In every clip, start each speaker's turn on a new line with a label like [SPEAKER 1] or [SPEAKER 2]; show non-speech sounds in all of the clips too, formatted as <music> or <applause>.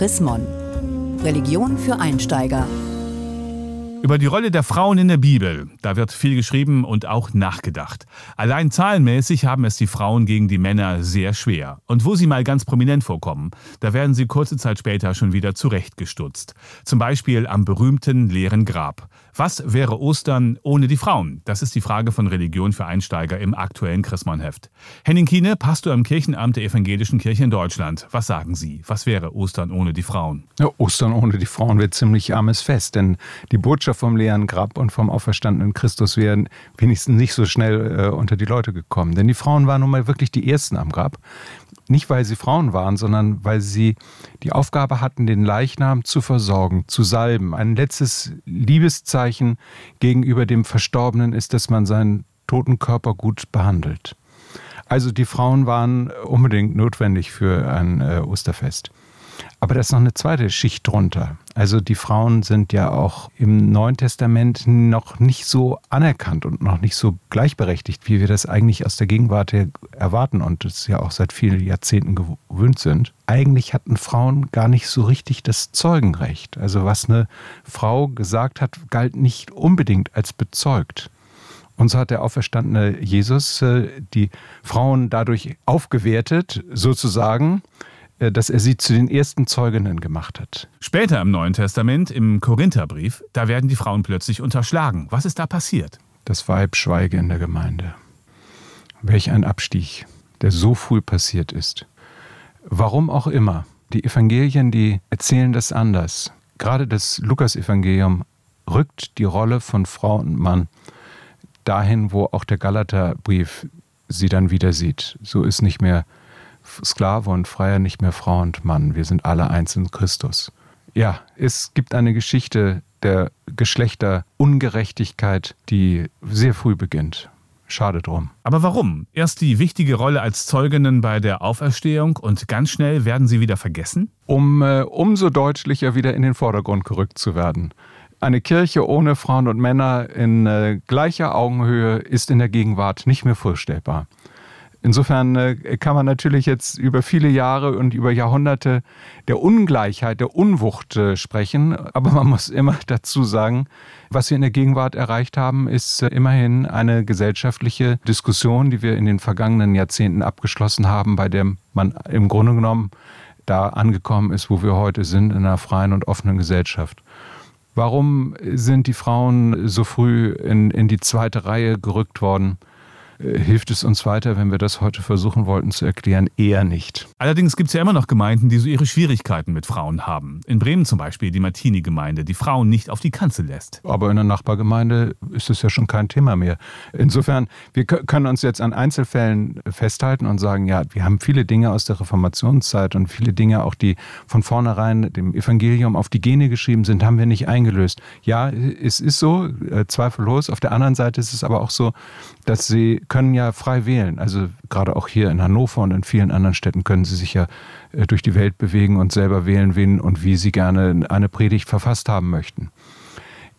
[SPEAKER 1] Chrismon. Religion für Einsteiger.
[SPEAKER 2] Über die Rolle der Frauen in der Bibel, da wird viel geschrieben und auch nachgedacht. Allein zahlenmäßig haben es die Frauen gegen die Männer sehr schwer. Und wo sie mal ganz prominent vorkommen, da werden sie kurze Zeit später schon wieder zurechtgestutzt. Zum Beispiel am berühmten leeren Grab. Was wäre Ostern ohne die Frauen? Das ist die Frage von Religion für Einsteiger im aktuellen Christmannheft. Henning Kiene, Pastor im Kirchenamt der Evangelischen Kirche in Deutschland. Was sagen Sie? Was wäre Ostern ohne die Frauen?
[SPEAKER 3] Ja, Ostern ohne die Frauen wird ziemlich armes Fest, denn die Botschaft vom leeren Grab und vom auferstandenen Christus wären wenigstens nicht so schnell äh, unter die Leute gekommen. Denn die Frauen waren nun mal wirklich die Ersten am Grab. Nicht, weil sie Frauen waren, sondern weil sie die Aufgabe hatten, den Leichnam zu versorgen, zu salben. Ein letztes Liebeszeichen gegenüber dem Verstorbenen ist, dass man seinen toten Körper gut behandelt. Also die Frauen waren unbedingt notwendig für ein äh, Osterfest. Aber da ist noch eine zweite Schicht drunter. Also die Frauen sind ja auch im Neuen Testament noch nicht so anerkannt und noch nicht so gleichberechtigt, wie wir das eigentlich aus der Gegenwart erwarten und es ja auch seit vielen Jahrzehnten gewöhnt sind. Eigentlich hatten Frauen gar nicht so richtig das Zeugenrecht. Also was eine Frau gesagt hat, galt nicht unbedingt als bezeugt. Und so hat der auferstandene Jesus äh, die Frauen dadurch aufgewertet, sozusagen, dass er sie zu den ersten Zeuginnen gemacht hat.
[SPEAKER 2] Später im Neuen Testament, im Korintherbrief, da werden die Frauen plötzlich unterschlagen. Was ist da passiert?
[SPEAKER 3] Das Weib schweige in der Gemeinde. Welch ein Abstieg, der so früh passiert ist. Warum auch immer. Die Evangelien, die erzählen das anders. Gerade das Lukas-Evangelium rückt die Rolle von Frau und Mann dahin, wo auch der Galaterbrief sie dann wieder sieht. So ist nicht mehr Sklave und Freier, nicht mehr Frau und Mann. Wir sind alle eins in Christus. Ja, es gibt eine Geschichte der Geschlechterungerechtigkeit, die sehr früh beginnt. Schade drum.
[SPEAKER 2] Aber warum? Erst die wichtige Rolle als Zeuginnen bei der Auferstehung und ganz schnell werden sie wieder vergessen?
[SPEAKER 3] Um äh, umso deutlicher wieder in den Vordergrund gerückt zu werden. Eine Kirche ohne Frauen und Männer in äh, gleicher Augenhöhe ist in der Gegenwart nicht mehr vorstellbar. Insofern äh, kann man natürlich jetzt über viele Jahre und über Jahrhunderte der Ungleichheit, der Unwucht äh, sprechen. Aber man muss immer <laughs> dazu sagen, was wir in der Gegenwart erreicht haben, ist äh, immerhin eine gesellschaftliche Diskussion, die wir in den vergangenen Jahrzehnten abgeschlossen haben, bei der man im Grunde genommen da angekommen ist, wo wir heute sind, in einer freien und offenen Gesellschaft. Warum sind die Frauen so früh in, in die zweite Reihe gerückt worden? Äh, hilft es uns weiter, wenn wir das heute versuchen wollten zu erklären? Eher nicht.
[SPEAKER 2] Allerdings gibt es ja immer noch Gemeinden, die so ihre Schwierigkeiten mit Frauen haben. In Bremen zum Beispiel die Martini-Gemeinde, die Frauen nicht auf die Kanzel lässt.
[SPEAKER 3] Aber in der Nachbargemeinde ist es ja schon kein Thema mehr. Insofern, wir können uns jetzt an Einzelfällen festhalten und sagen, ja, wir haben viele Dinge aus der Reformationszeit und viele Dinge auch, die von vornherein dem Evangelium auf die Gene geschrieben sind, haben wir nicht eingelöst. Ja, es ist so, äh, zweifellos. Auf der anderen Seite ist es aber auch so, dass sie können ja frei wählen. Also gerade auch hier in Hannover und in vielen anderen Städten können sie sich ja äh, durch die Welt bewegen und selber wählen, wen und wie sie gerne eine Predigt verfasst haben möchten.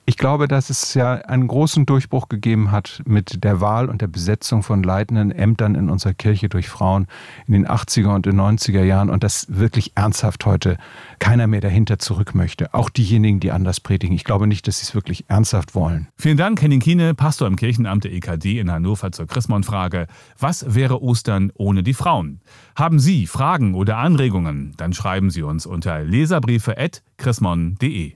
[SPEAKER 3] Ich glaube, dass es ja einen großen Durchbruch gegeben hat mit der Wahl und der Besetzung von leitenden Ämtern in unserer Kirche durch Frauen in den 80er und den 90er Jahren und dass wirklich ernsthaft heute keiner mehr dahinter zurück möchte. Auch diejenigen, die anders predigen. Ich glaube nicht, dass sie es wirklich ernsthaft wollen.
[SPEAKER 2] Vielen Dank, Henning Kiene, Pastor im Kirchenamt der EKD in Hannover zur Chrismon-Frage. Was wäre Ostern ohne die Frauen? Haben Sie Fragen oder Anregungen? Dann schreiben Sie uns unter leserbriefe.chrismon.de.